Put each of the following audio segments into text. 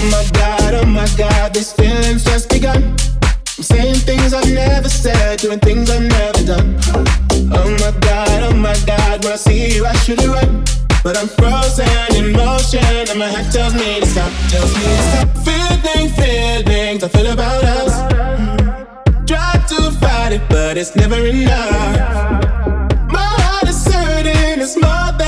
Oh my god, oh my god, this feeling's just begun. I'm saying things I've never said, doing things I've never done. Oh my god, oh my god, when I see you, I should run. But I'm frozen in motion, and my head tells me to stop, tells me to stop. Feeling, feelings I feel about us. Try to fight it, but it's never enough. My heart is hurting, it's more than.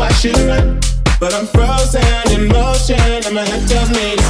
I should run, but I'm frozen in motion and my head tells me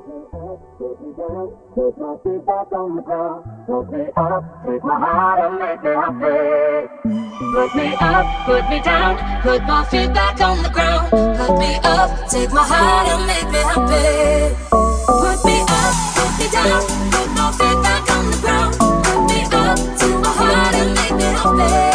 Put me up, put me down, put my feet back on the ground. Put me up, take my heart and make me happy. Put me up, put me down, put my feet back on the ground. Put me up, take my heart and make me happy. Put me up, put me down, put my feet back on the ground. Put me up, take my heart and make me happy.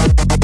Bye.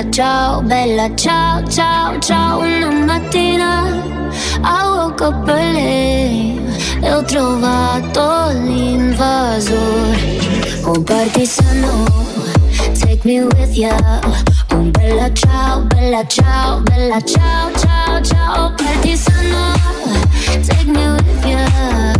Bella ciao, bella ciao, ciao, ciao Una mattina up early E ho trovato l'invasore. Un partigiano Take me with ya. Oh bella ciao, bella ciao, bella ciao, ciao, ciao Partigiano Take me with ya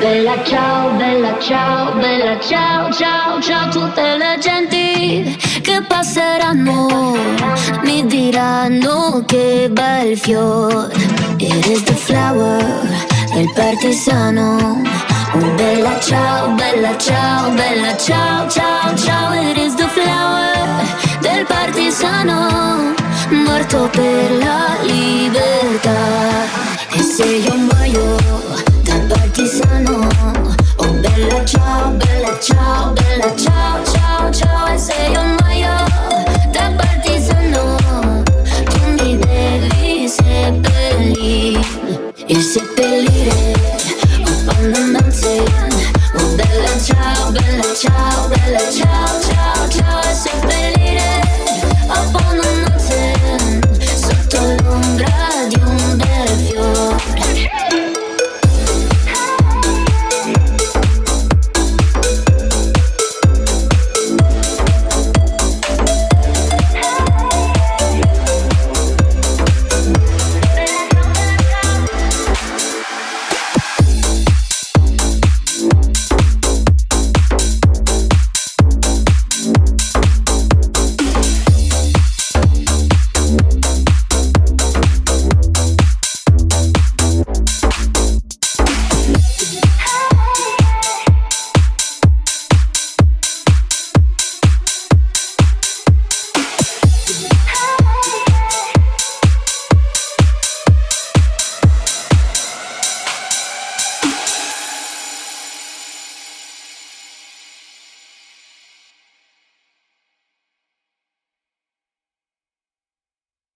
bella ciao, bella ciao, bella ciao, ciao, ciao, tutte le genti che passeranno mi diranno che bel fiore. It is the flower del partigiano. Oh bella ciao, bella ciao, bella ciao, ciao, ciao, it is the flower del partigiano morto per la libertà. E se io muoio bella ciao, bella ciao, bella ciao, ciao, ciao. E se io muoio da partigiano, tu mi devi seppellire e seppellire. Oh, quando non sei, oh bella ciao, bella ciao, bella ciao, ciao.